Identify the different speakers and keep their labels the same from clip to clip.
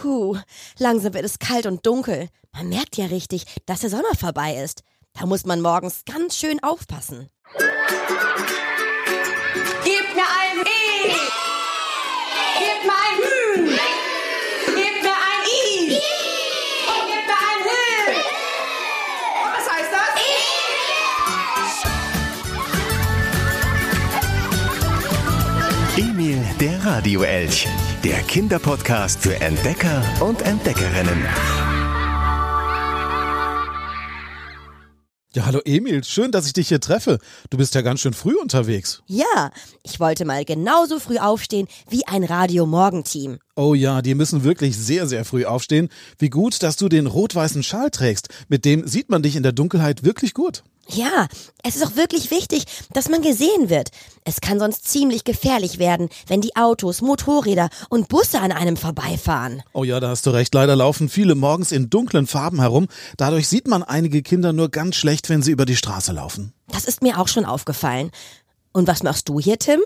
Speaker 1: Puh, langsam wird es kalt und dunkel. Man merkt ja richtig, dass der Sommer vorbei ist. Da muss man morgens ganz schön aufpassen.
Speaker 2: Gib mir ein E! Gib mir ein Ü! Gib mir ein I! Und gib mir ein H! Was heißt das?
Speaker 3: Emil, der Radioelch. Der Kinderpodcast für Entdecker und Entdeckerinnen.
Speaker 4: Ja, hallo Emil, schön, dass ich dich hier treffe. Du bist ja ganz schön früh unterwegs.
Speaker 1: Ja, ich wollte mal genauso früh aufstehen wie ein Radio-Morgenteam.
Speaker 4: Oh ja, die müssen wirklich sehr, sehr früh aufstehen. Wie gut, dass du den rot-weißen Schal trägst. Mit dem sieht man dich in der Dunkelheit wirklich gut.
Speaker 1: Ja, es ist auch wirklich wichtig, dass man gesehen wird. Es kann sonst ziemlich gefährlich werden, wenn die Autos, Motorräder und Busse an einem vorbeifahren.
Speaker 4: Oh ja, da hast du recht. Leider laufen viele morgens in dunklen Farben herum. Dadurch sieht man einige Kinder nur ganz schlecht, wenn sie über die Straße laufen.
Speaker 1: Das ist mir auch schon aufgefallen. Und was machst du hier, Tim?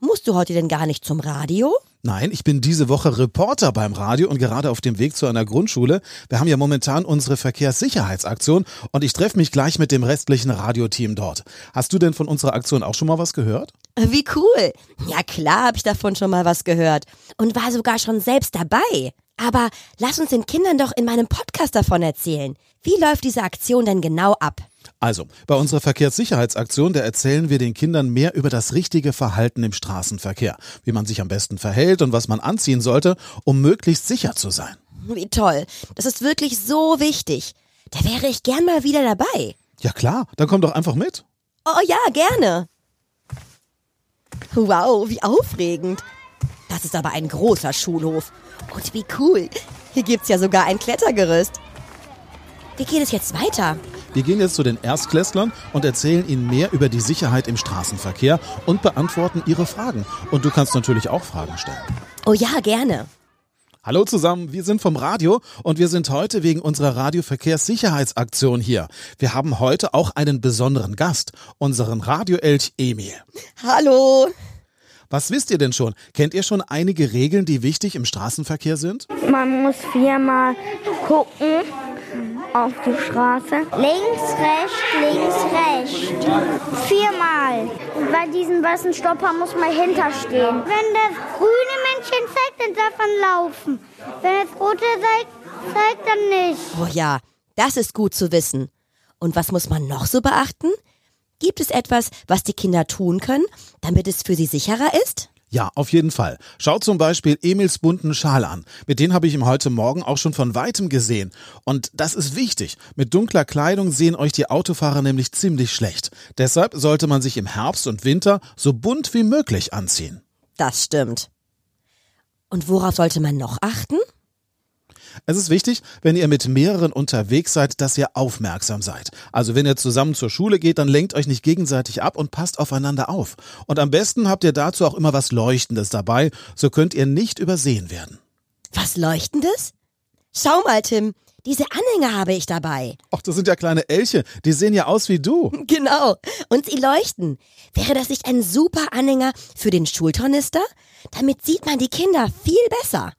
Speaker 1: Musst du heute denn gar nicht zum Radio?
Speaker 4: Nein, ich bin diese Woche Reporter beim Radio und gerade auf dem Weg zu einer Grundschule. Wir haben ja momentan unsere Verkehrssicherheitsaktion und ich treffe mich gleich mit dem restlichen Radioteam dort. Hast du denn von unserer Aktion auch schon mal was gehört?
Speaker 1: Wie cool. Ja klar, habe ich davon schon mal was gehört und war sogar schon selbst dabei. Aber lass uns den Kindern doch in meinem Podcast davon erzählen. Wie läuft diese Aktion denn genau ab?
Speaker 4: Also, bei unserer Verkehrssicherheitsaktion, da erzählen wir den Kindern mehr über das richtige Verhalten im Straßenverkehr, wie man sich am besten verhält und was man anziehen sollte, um möglichst sicher zu sein.
Speaker 1: Wie toll. Das ist wirklich so wichtig. Da wäre ich gern mal wieder dabei.
Speaker 4: Ja klar, dann komm doch einfach mit.
Speaker 1: Oh ja, gerne. Wow, wie aufregend. Das ist aber ein großer Schulhof. Und wie cool. Hier gibt's ja sogar ein Klettergerüst. Wie geht es jetzt weiter?
Speaker 4: Wir gehen jetzt zu den Erstklässlern und erzählen ihnen mehr über die Sicherheit im Straßenverkehr und beantworten ihre Fragen. Und du kannst natürlich auch Fragen stellen.
Speaker 1: Oh ja, gerne.
Speaker 4: Hallo zusammen, wir sind vom Radio und wir sind heute wegen unserer Radioverkehrssicherheitsaktion hier. Wir haben heute auch einen besonderen Gast, unseren Radioelch Emil.
Speaker 1: Hallo.
Speaker 4: Was wisst ihr denn schon? Kennt ihr schon einige Regeln, die wichtig im Straßenverkehr sind?
Speaker 5: Man muss viermal gucken auf die Straße. Links, rechts, links, rechts. Viermal. Bei diesem weißen Stopper muss man hinterstehen. Wenn das grüne Männchen zeigt, dann darf man laufen. Wenn das rote zeigt, zeigt dann nicht.
Speaker 1: Oh ja, das ist gut zu wissen. Und was muss man noch so beachten? Gibt es etwas, was die Kinder tun können, damit es für sie sicherer ist?
Speaker 4: Ja, auf jeden Fall. Schaut zum Beispiel Emils bunten Schal an. Mit dem habe ich ihm heute Morgen auch schon von weitem gesehen. Und das ist wichtig. Mit dunkler Kleidung sehen euch die Autofahrer nämlich ziemlich schlecht. Deshalb sollte man sich im Herbst und Winter so bunt wie möglich anziehen.
Speaker 1: Das stimmt. Und worauf sollte man noch achten?
Speaker 4: Es ist wichtig, wenn ihr mit mehreren unterwegs seid, dass ihr aufmerksam seid. Also wenn ihr zusammen zur Schule geht, dann lenkt euch nicht gegenseitig ab und passt aufeinander auf. Und am besten habt ihr dazu auch immer was Leuchtendes dabei, so könnt ihr nicht übersehen werden.
Speaker 1: Was Leuchtendes? Schau mal, Tim. Diese Anhänger habe ich dabei.
Speaker 4: Ach, das sind ja kleine Elche. Die sehen ja aus wie du.
Speaker 1: Genau. Und sie leuchten. Wäre das nicht ein super Anhänger für den Schultornister? Damit sieht man die Kinder viel besser.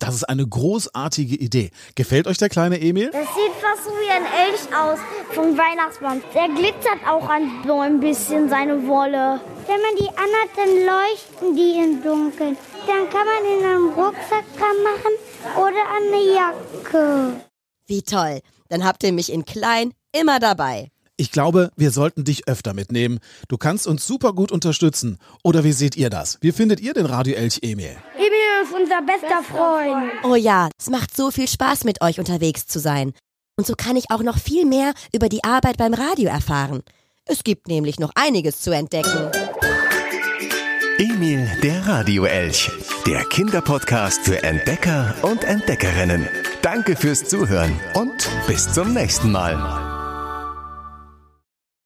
Speaker 4: Das ist eine großartige Idee. Gefällt euch der kleine Emil?
Speaker 5: Das sieht fast so wie ein Elch aus vom Weihnachtsbaum. Der glitzert auch an so ein bisschen seine Wolle. Wenn man die anhat, dann leuchten die im Dunkeln. Dann kann man in einen Rucksack dran machen oder an eine Jacke.
Speaker 1: Wie toll. Dann habt ihr mich in klein immer dabei.
Speaker 4: Ich glaube, wir sollten dich öfter mitnehmen. Du kannst uns super gut unterstützen. Oder wie seht ihr das? Wie findet ihr den Radio Elch Emil?
Speaker 5: Emil ist unser bester Freund.
Speaker 1: Oh ja, es macht so viel Spaß mit euch unterwegs zu sein. Und so kann ich auch noch viel mehr über die Arbeit beim Radio erfahren. Es gibt nämlich noch einiges zu entdecken.
Speaker 3: Emil, der Radioelch. Der Kinderpodcast für Entdecker und Entdeckerinnen. Danke fürs Zuhören und bis zum nächsten Mal.